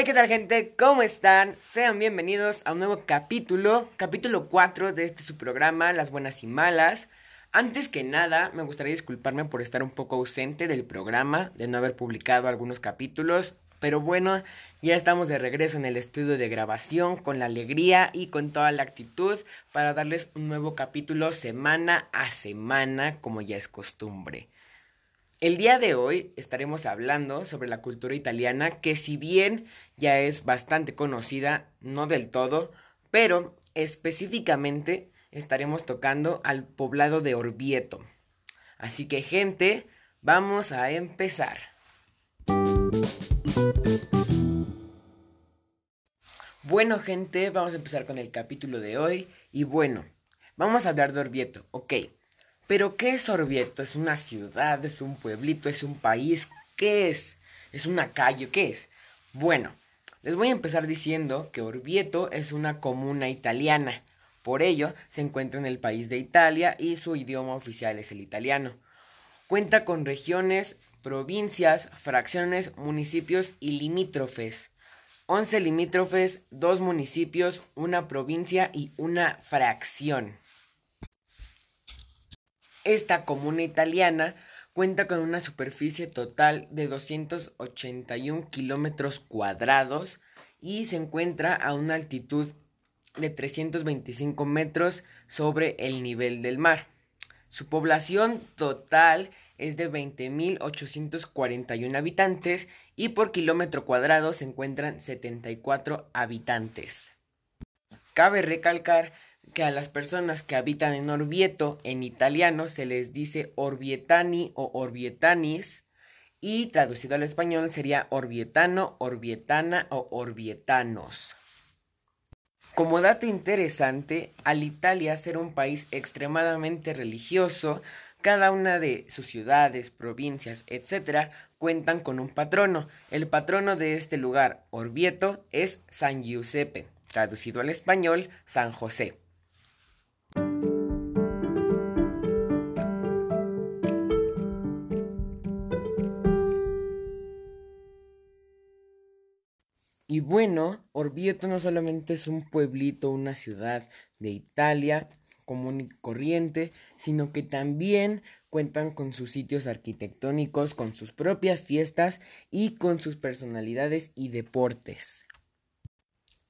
Hey, ¿qué tal gente? ¿Cómo están? Sean bienvenidos a un nuevo capítulo, capítulo 4 de este su programa, Las Buenas y Malas. Antes que nada, me gustaría disculparme por estar un poco ausente del programa, de no haber publicado algunos capítulos, pero bueno, ya estamos de regreso en el estudio de grabación con la alegría y con toda la actitud para darles un nuevo capítulo semana a semana, como ya es costumbre. El día de hoy estaremos hablando sobre la cultura italiana que si bien ya es bastante conocida, no del todo, pero específicamente estaremos tocando al poblado de Orvieto. Así que gente, vamos a empezar. Bueno gente, vamos a empezar con el capítulo de hoy y bueno, vamos a hablar de Orvieto, ok. Pero ¿qué es Orvieto? ¿Es una ciudad? ¿Es un pueblito? ¿Es un país? ¿Qué es? ¿Es una calle? ¿Qué es? Bueno, les voy a empezar diciendo que Orvieto es una comuna italiana. Por ello, se encuentra en el país de Italia y su idioma oficial es el italiano. Cuenta con regiones, provincias, fracciones, municipios y limítrofes. 11 limítrofes, 2 municipios, una provincia y una fracción. Esta comuna italiana cuenta con una superficie total de 281 kilómetros cuadrados y se encuentra a una altitud de 325 metros sobre el nivel del mar. Su población total es de 20.841 habitantes y por kilómetro cuadrado se encuentran 74 habitantes. Cabe recalcar que a las personas que habitan en Orvieto en italiano se les dice Orvietani o Orvietanis y traducido al español sería Orvietano, Orvietana o Orvietanos. Como dato interesante, al Italia ser un país extremadamente religioso, cada una de sus ciudades, provincias, etc., cuentan con un patrono. El patrono de este lugar, Orvieto, es San Giuseppe, traducido al español, San José. Bueno, Orvieto no solamente es un pueblito, una ciudad de Italia común y corriente, sino que también cuentan con sus sitios arquitectónicos, con sus propias fiestas y con sus personalidades y deportes.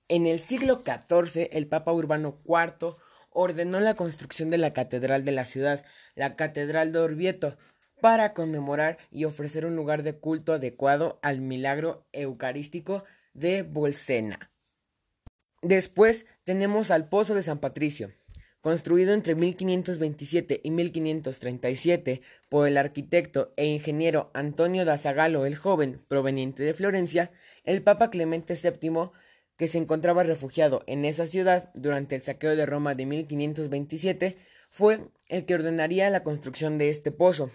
En el siglo XIV, el Papa Urbano IV ordenó la construcción de la catedral de la ciudad, la Catedral de Orvieto, para conmemorar y ofrecer un lugar de culto adecuado al milagro eucarístico de Bolsena. Después tenemos al Pozo de San Patricio, construido entre 1527 y 1537 por el arquitecto e ingeniero Antonio da Zagalo el Joven, proveniente de Florencia, el Papa Clemente VII, que se encontraba refugiado en esa ciudad durante el saqueo de Roma de 1527, fue el que ordenaría la construcción de este pozo,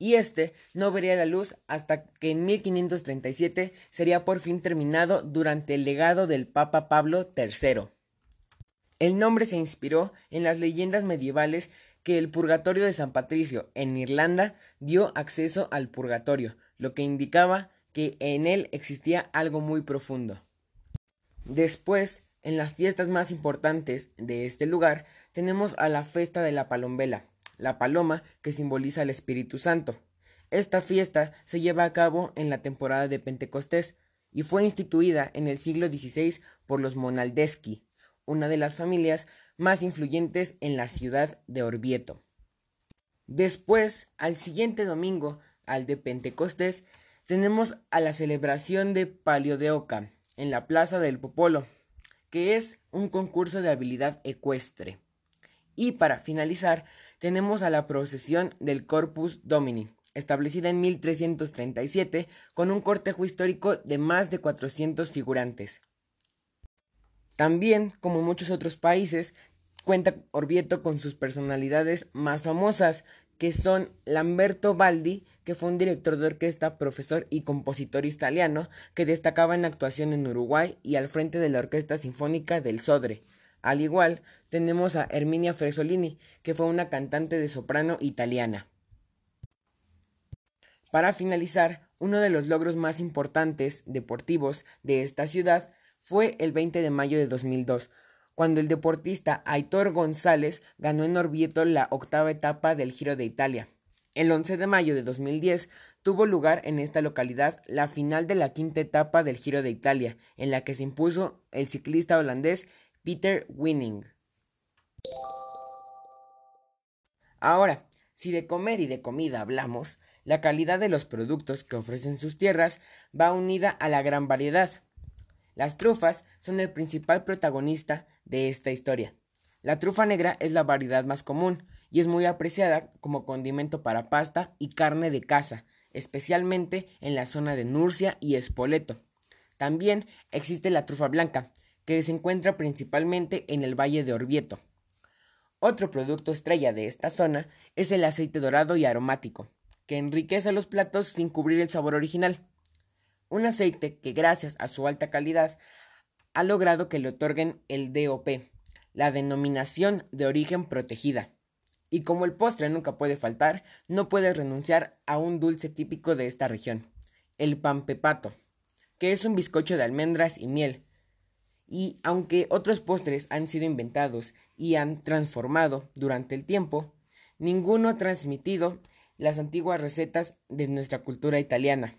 y este no vería la luz hasta que en 1537 sería por fin terminado durante el legado del Papa Pablo III. El nombre se inspiró en las leyendas medievales que el purgatorio de San Patricio en Irlanda dio acceso al purgatorio, lo que indicaba que en él existía algo muy profundo. Después, en las fiestas más importantes de este lugar, tenemos a la Festa de la Palombela, la paloma que simboliza al Espíritu Santo. Esta fiesta se lleva a cabo en la temporada de Pentecostés y fue instituida en el siglo XVI por los Monaldeschi, una de las familias más influyentes en la ciudad de Orvieto. Después, al siguiente domingo, al de Pentecostés, tenemos a la celebración de Palio de Oca en la Plaza del Popolo, que es un concurso de habilidad ecuestre. Y para finalizar, tenemos a la procesión del Corpus Domini, establecida en 1337, con un cortejo histórico de más de 400 figurantes. También, como muchos otros países, cuenta Orvieto con sus personalidades más famosas, que son Lamberto Baldi, que fue un director de orquesta, profesor y compositor italiano, que destacaba en actuación en Uruguay y al frente de la Orquesta Sinfónica del Sodre. Al igual, tenemos a Herminia Fresolini, que fue una cantante de soprano italiana. Para finalizar, uno de los logros más importantes deportivos de esta ciudad fue el 20 de mayo de 2002, cuando el deportista Aitor González ganó en Orvieto la octava etapa del Giro de Italia. El 11 de mayo de 2010 tuvo lugar en esta localidad la final de la quinta etapa del Giro de Italia, en la que se impuso el ciclista holandés Peter Winning. Ahora, si de comer y de comida hablamos, la calidad de los productos que ofrecen sus tierras va unida a la gran variedad. Las trufas son el principal protagonista de esta historia. La trufa negra es la variedad más común y es muy apreciada como condimento para pasta y carne de caza, especialmente en la zona de Nurcia y Espoleto. También existe la trufa blanca, que se encuentra principalmente en el valle de Orvieto. Otro producto estrella de esta zona es el aceite dorado y aromático, que enriquece los platos sin cubrir el sabor original. Un aceite que gracias a su alta calidad ha logrado que le otorguen el DOP, la denominación de origen protegida. Y como el postre nunca puede faltar, no puede renunciar a un dulce típico de esta región, el pan pepato, que es un bizcocho de almendras y miel. Y aunque otros postres han sido inventados y han transformado durante el tiempo, ninguno ha transmitido las antiguas recetas de nuestra cultura italiana.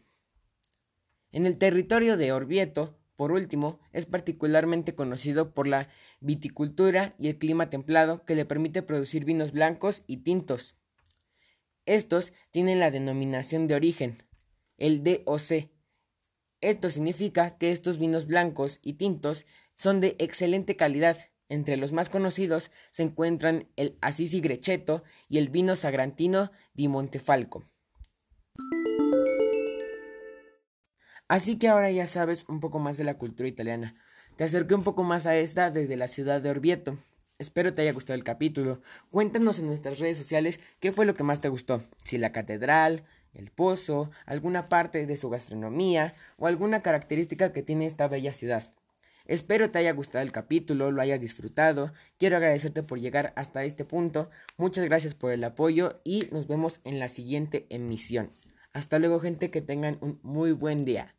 En el territorio de Orvieto por último, es particularmente conocido por la viticultura y el clima templado que le permite producir vinos blancos y tintos. Estos tienen la denominación de origen, el DOC. Esto significa que estos vinos blancos y tintos son de excelente calidad. Entre los más conocidos se encuentran el Assisi Grechetto y el vino sagrantino di Montefalco. Así que ahora ya sabes un poco más de la cultura italiana. Te acerqué un poco más a esta desde la ciudad de Orvieto. Espero te haya gustado el capítulo. Cuéntanos en nuestras redes sociales qué fue lo que más te gustó. Si la catedral, el pozo, alguna parte de su gastronomía o alguna característica que tiene esta bella ciudad. Espero te haya gustado el capítulo, lo hayas disfrutado. Quiero agradecerte por llegar hasta este punto. Muchas gracias por el apoyo y nos vemos en la siguiente emisión. Hasta luego gente, que tengan un muy buen día.